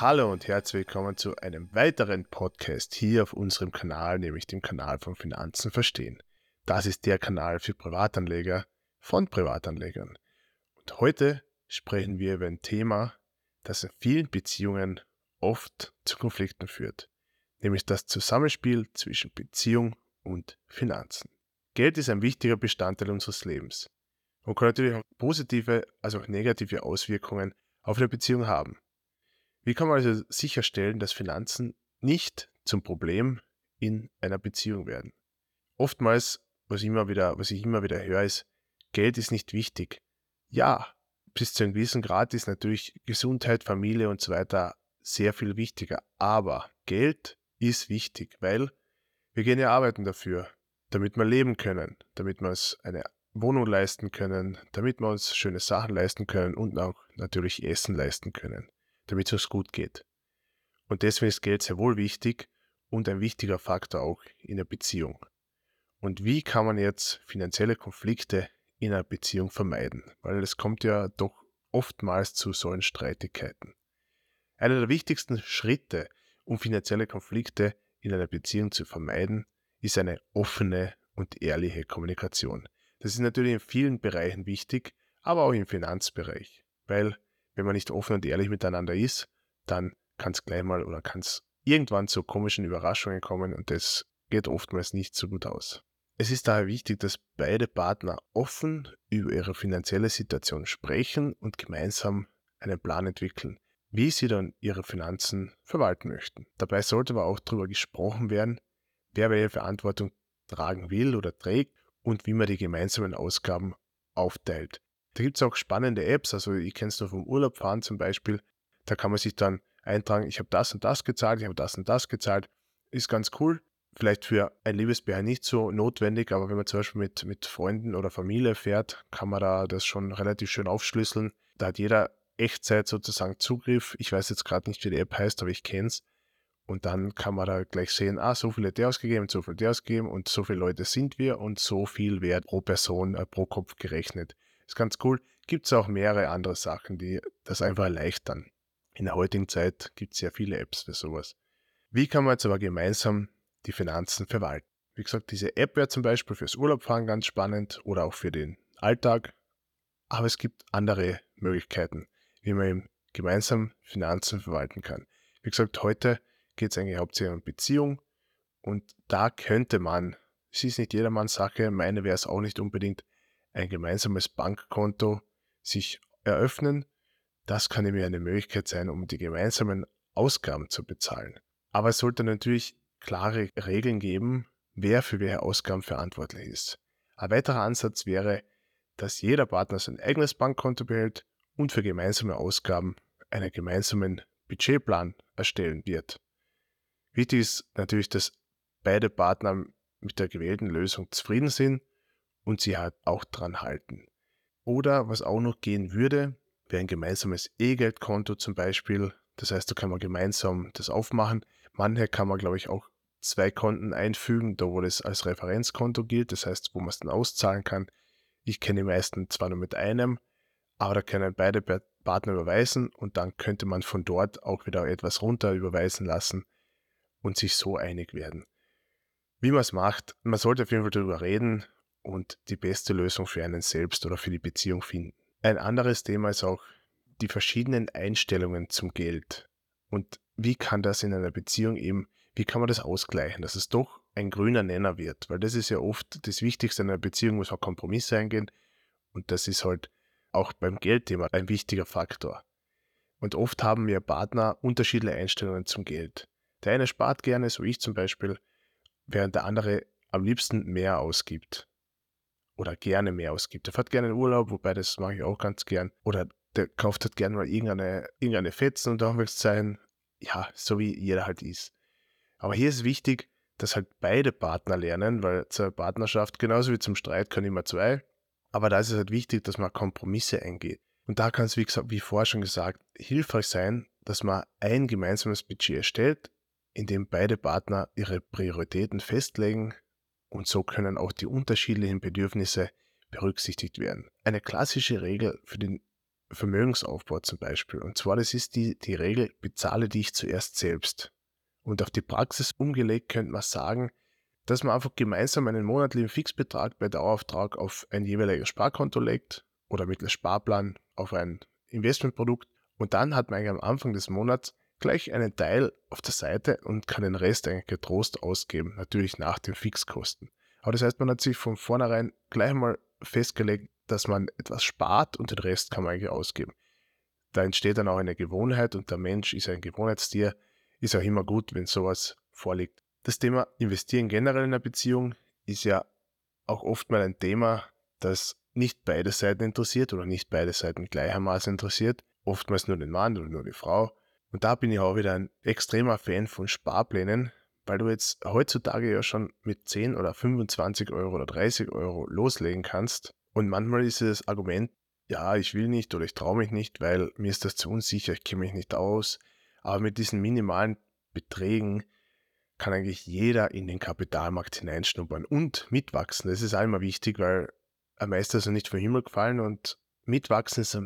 Hallo und herzlich willkommen zu einem weiteren Podcast hier auf unserem Kanal, nämlich dem Kanal von Finanzen verstehen. Das ist der Kanal für Privatanleger von Privatanlegern. Und heute sprechen wir über ein Thema, das in vielen Beziehungen oft zu Konflikten führt, nämlich das Zusammenspiel zwischen Beziehung und Finanzen. Geld ist ein wichtiger Bestandteil unseres Lebens und kann natürlich auch positive als auch negative Auswirkungen auf eine Beziehung haben. Wie kann man also sicherstellen, dass Finanzen nicht zum Problem in einer Beziehung werden? Oftmals, was, immer wieder, was ich immer wieder höre, ist, Geld ist nicht wichtig. Ja, bis zu einem gewissen Grad ist natürlich Gesundheit, Familie und so weiter sehr viel wichtiger. Aber Geld ist wichtig, weil wir gehen ja arbeiten dafür, damit wir leben können, damit wir uns eine Wohnung leisten können, damit wir uns schöne Sachen leisten können und auch natürlich Essen leisten können damit es uns gut geht. Und deswegen ist Geld sehr wohl wichtig und ein wichtiger Faktor auch in der Beziehung. Und wie kann man jetzt finanzielle Konflikte in einer Beziehung vermeiden? Weil es kommt ja doch oftmals zu solchen Streitigkeiten. Einer der wichtigsten Schritte, um finanzielle Konflikte in einer Beziehung zu vermeiden, ist eine offene und ehrliche Kommunikation. Das ist natürlich in vielen Bereichen wichtig, aber auch im Finanzbereich, weil wenn man nicht offen und ehrlich miteinander ist, dann kann es gleich mal oder kann es irgendwann zu komischen Überraschungen kommen und das geht oftmals nicht so gut aus. Es ist daher wichtig, dass beide Partner offen über ihre finanzielle Situation sprechen und gemeinsam einen Plan entwickeln, wie sie dann ihre Finanzen verwalten möchten. Dabei sollte aber auch darüber gesprochen werden, wer welche Verantwortung tragen will oder trägt und wie man die gemeinsamen Ausgaben aufteilt. Da gibt es auch spannende Apps, also ich kenne es nur vom Urlaub fahren zum Beispiel. Da kann man sich dann eintragen, ich habe das und das gezahlt, ich habe das und das gezahlt. Ist ganz cool. Vielleicht für ein Liebesbär nicht so notwendig, aber wenn man zum Beispiel mit, mit Freunden oder Familie fährt, kann man da das schon relativ schön aufschlüsseln. Da hat jeder Echtzeit sozusagen Zugriff. Ich weiß jetzt gerade nicht, wie die App heißt, aber ich kenne es. Und dann kann man da gleich sehen, ah, so viel hat der ausgegeben, so viel der ausgegeben und so viele Leute sind wir und so viel wird pro Person, äh, pro Kopf gerechnet. Ist ganz cool. Gibt es auch mehrere andere Sachen, die das einfach erleichtern. In der heutigen Zeit gibt es sehr viele Apps für sowas. Wie kann man jetzt aber gemeinsam die Finanzen verwalten? Wie gesagt, diese App wäre zum Beispiel fürs Urlaubfahren ganz spannend oder auch für den Alltag. Aber es gibt andere Möglichkeiten, wie man eben gemeinsam Finanzen verwalten kann. Wie gesagt, heute geht es eigentlich hauptsächlich um Beziehung und da könnte man, es ist nicht jedermanns Sache, meine wäre es auch nicht unbedingt, ein gemeinsames Bankkonto sich eröffnen. Das kann nämlich eine Möglichkeit sein, um die gemeinsamen Ausgaben zu bezahlen. Aber es sollte natürlich klare Regeln geben, wer für welche Ausgaben verantwortlich ist. Ein weiterer Ansatz wäre, dass jeder Partner sein eigenes Bankkonto behält und für gemeinsame Ausgaben einen gemeinsamen Budgetplan erstellen wird. Wichtig ist natürlich, dass beide Partner mit der gewählten Lösung zufrieden sind und sie halt auch dran halten. Oder was auch noch gehen würde, wäre ein gemeinsames E-Geldkonto zum Beispiel. Das heißt, da kann man gemeinsam das aufmachen. Manche kann man, glaube ich, auch zwei Konten einfügen, da wo das als Referenzkonto gilt, das heißt, wo man es dann auszahlen kann. Ich kenne die meisten zwar nur mit einem, aber da können beide Partner überweisen und dann könnte man von dort auch wieder etwas runter überweisen lassen und sich so einig werden. Wie man es macht, man sollte auf jeden Fall darüber reden, und die beste Lösung für einen selbst oder für die Beziehung finden. Ein anderes Thema ist auch die verschiedenen Einstellungen zum Geld. Und wie kann das in einer Beziehung eben, wie kann man das ausgleichen, dass es doch ein grüner Nenner wird? Weil das ist ja oft das Wichtigste in einer Beziehung, muss auch Kompromisse eingehen. Und das ist halt auch beim Geldthema ein wichtiger Faktor. Und oft haben wir Partner unterschiedliche Einstellungen zum Geld. Der eine spart gerne, so ich zum Beispiel, während der andere am liebsten mehr ausgibt oder gerne mehr ausgibt. Der fährt gerne in Urlaub, wobei das mache ich auch ganz gern. Oder der kauft halt gerne mal irgendeine, irgendeine Fetzen und sein. Ja, so wie jeder halt ist. Aber hier ist wichtig, dass halt beide Partner lernen, weil zur Partnerschaft, genauso wie zum Streit, können immer zwei. Aber da ist es halt wichtig, dass man Kompromisse eingeht. Und da kann es, wie gesagt, wie vorher schon gesagt, hilfreich sein, dass man ein gemeinsames Budget erstellt, in dem beide Partner ihre Prioritäten festlegen und so können auch die unterschiedlichen Bedürfnisse berücksichtigt werden. Eine klassische Regel für den Vermögensaufbau zum Beispiel. Und zwar, das ist die, die Regel, bezahle dich zuerst selbst. Und auf die Praxis umgelegt könnte man sagen, dass man einfach gemeinsam einen monatlichen Fixbetrag bei Dauerauftrag auf ein jeweiliges Sparkonto legt oder mittels Sparplan auf ein Investmentprodukt. Und dann hat man am Anfang des Monats gleich einen Teil auf der Seite und kann den Rest eigentlich getrost ausgeben, natürlich nach den Fixkosten. Aber das heißt, man hat sich von vornherein gleich mal festgelegt, dass man etwas spart und den Rest kann man eigentlich ausgeben. Da entsteht dann auch eine Gewohnheit und der Mensch ist ein Gewohnheitstier, ist auch immer gut, wenn sowas vorliegt. Das Thema Investieren generell in einer Beziehung ist ja auch oft mal ein Thema, das nicht beide Seiten interessiert oder nicht beide Seiten gleichermaßen interessiert. Oftmals nur den Mann oder nur die Frau. Und da bin ich auch wieder ein extremer Fan von Sparplänen, weil du jetzt heutzutage ja schon mit 10 oder 25 Euro oder 30 Euro loslegen kannst. Und manchmal ist das Argument, ja, ich will nicht oder ich traue mich nicht, weil mir ist das zu unsicher, ich kenne mich nicht aus. Aber mit diesen minimalen Beträgen kann eigentlich jeder in den Kapitalmarkt hineinschnuppern und mitwachsen. Das ist einmal wichtig, weil ein Meister ist ja nicht vom Himmel gefallen und mitwachsen ist,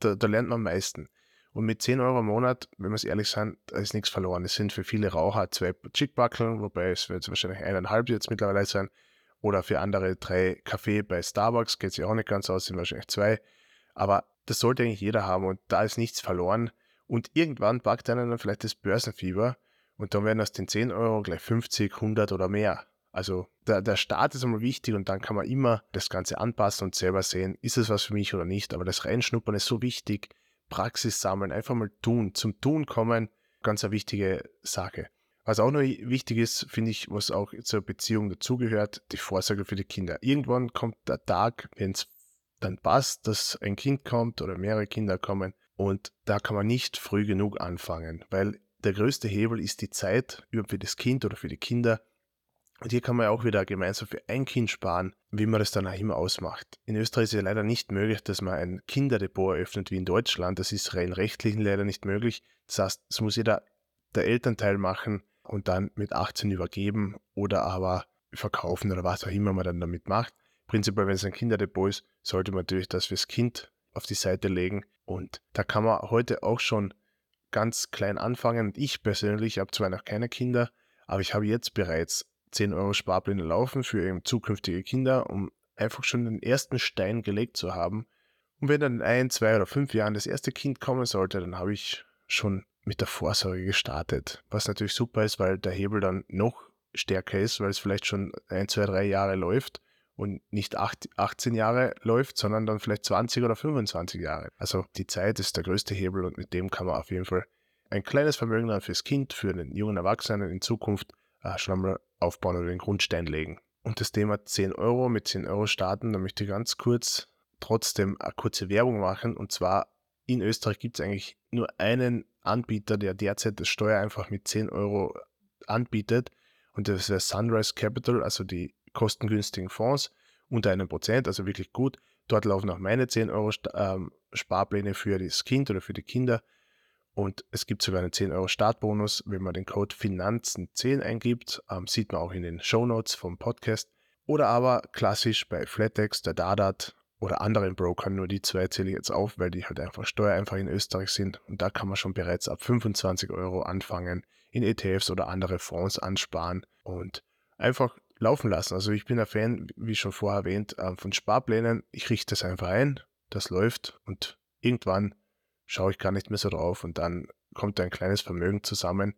da, da lernt man am meisten. Und mit 10 Euro im Monat, wenn wir es ehrlich sind, da ist nichts verloren. Es sind für viele Raucher zwei Chickbackeln, wobei es wird wahrscheinlich eineinhalb jetzt mittlerweile sein. Oder für andere drei Kaffee bei Starbucks, geht es ja auch nicht ganz aus, sind wahrscheinlich zwei. Aber das sollte eigentlich jeder haben und da ist nichts verloren. Und irgendwann packt einer dann vielleicht das Börsenfieber und dann werden aus den 10 Euro gleich 50, 100 oder mehr. Also der, der Start ist einmal wichtig und dann kann man immer das Ganze anpassen und selber sehen, ist es was für mich oder nicht. Aber das Reinschnuppern ist so wichtig, Praxis sammeln, einfach mal tun, zum Tun kommen, ganz eine wichtige Sache. Was auch noch wichtig ist, finde ich, was auch zur Beziehung dazugehört, die Vorsorge für die Kinder. Irgendwann kommt der Tag, wenn es dann passt, dass ein Kind kommt oder mehrere Kinder kommen und da kann man nicht früh genug anfangen, weil der größte Hebel ist die Zeit für das Kind oder für die Kinder und hier kann man ja auch wieder gemeinsam für ein Kind sparen, wie man das dann auch immer ausmacht. In Österreich ist es ja leider nicht möglich, dass man ein Kinderdepot eröffnet wie in Deutschland. Das ist rein rechtlich leider nicht möglich. Das heißt, es muss jeder der Elternteil machen und dann mit 18 übergeben oder aber verkaufen oder was auch immer man dann damit macht. Prinzipiell, wenn es ein Kinderdepot ist, sollte man natürlich das fürs Kind auf die Seite legen. Und da kann man heute auch schon ganz klein anfangen. Und ich persönlich habe zwar noch keine Kinder, aber ich habe jetzt bereits 10 Euro Sparpläne laufen für eben zukünftige Kinder, um einfach schon den ersten Stein gelegt zu haben. Und wenn dann in ein, zwei oder fünf Jahren das erste Kind kommen sollte, dann habe ich schon mit der Vorsorge gestartet. Was natürlich super ist, weil der Hebel dann noch stärker ist, weil es vielleicht schon ein, zwei, drei Jahre läuft und nicht acht, 18 Jahre läuft, sondern dann vielleicht 20 oder 25 Jahre. Also die Zeit ist der größte Hebel und mit dem kann man auf jeden Fall ein kleines Vermögen dann fürs Kind, für den jungen Erwachsenen in Zukunft äh, schon einmal aufbauen oder den Grundstein legen. Und das Thema 10 Euro mit 10 Euro starten, da möchte ich ganz kurz trotzdem eine kurze Werbung machen. Und zwar in Österreich gibt es eigentlich nur einen Anbieter, der derzeit das Steuer einfach mit 10 Euro anbietet. Und das ist Sunrise Capital, also die kostengünstigen Fonds unter einem Prozent, also wirklich gut. Dort laufen auch meine 10 Euro ähm, Sparpläne für das Kind oder für die Kinder. Und es gibt sogar einen 10 Euro Startbonus, wenn man den Code Finanzen10 eingibt. Ähm, sieht man auch in den Show Notes vom Podcast. Oder aber klassisch bei Flatex, der Dadat oder anderen Brokern, nur die zwei zähle ich jetzt auf, weil die halt einfach steuereinfach in Österreich sind. Und da kann man schon bereits ab 25 Euro anfangen, in ETFs oder andere Fonds ansparen und einfach laufen lassen. Also ich bin ein Fan, wie schon vorher erwähnt, ähm, von Sparplänen. Ich richte es einfach ein, das läuft und irgendwann schaue ich gar nicht mehr so drauf und dann kommt ein kleines Vermögen zusammen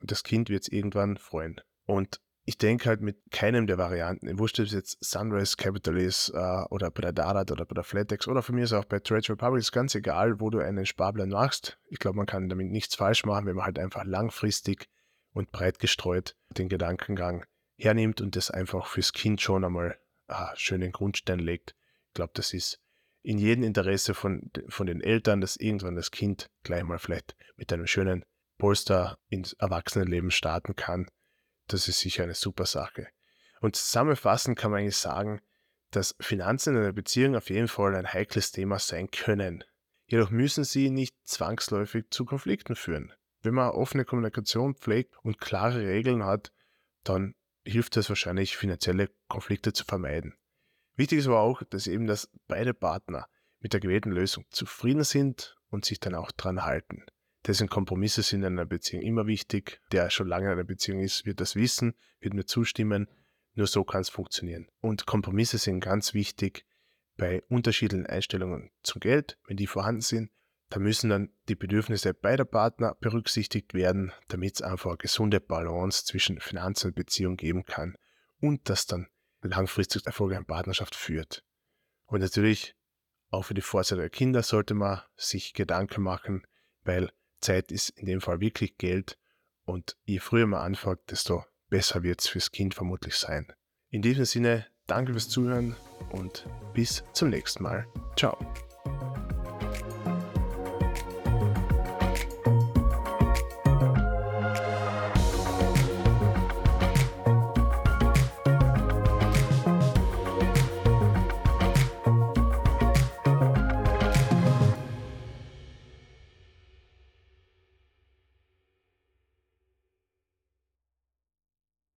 und das Kind wird es irgendwann freuen. Und ich denke halt mit keinem der Varianten, wurscht, ob es jetzt Sunrise Capital ist äh, oder bei der Darat oder bei der Flatex oder von mir ist auch bei Trade Republic, ist ganz egal, wo du einen Sparplan machst. Ich glaube, man kann damit nichts falsch machen, wenn man halt einfach langfristig und breit gestreut den Gedankengang hernimmt und das einfach fürs Kind schon einmal ah, schön den Grundstein legt. Ich glaube, das ist in jedem Interesse von, von den Eltern, dass irgendwann das Kind gleich mal vielleicht mit einem schönen Polster ins Erwachsenenleben starten kann. Das ist sicher eine super Sache. Und zusammenfassend kann man eigentlich sagen, dass Finanzen in einer Beziehung auf jeden Fall ein heikles Thema sein können. Jedoch müssen sie nicht zwangsläufig zu Konflikten führen. Wenn man offene Kommunikation pflegt und klare Regeln hat, dann hilft es wahrscheinlich, finanzielle Konflikte zu vermeiden. Wichtig ist aber auch, dass eben, dass beide Partner mit der gewählten Lösung zufrieden sind und sich dann auch dran halten. Deswegen Kompromisse sind in einer Beziehung immer wichtig. Der schon lange in einer Beziehung ist, wird das wissen, wird mir zustimmen. Nur so kann es funktionieren. Und Kompromisse sind ganz wichtig bei unterschiedlichen Einstellungen zum Geld, wenn die vorhanden sind. Da müssen dann die Bedürfnisse beider Partner berücksichtigt werden, damit es einfach eine gesunde Balance zwischen Finanzen und Beziehung geben kann und das dann langfristig erfolgreiche Partnerschaft führt. Und natürlich auch für die Vorzeit der Kinder sollte man sich Gedanken machen, weil Zeit ist in dem Fall wirklich Geld und je früher man anfängt, desto besser wird es fürs Kind vermutlich sein. In diesem Sinne, danke fürs Zuhören und bis zum nächsten Mal. Ciao.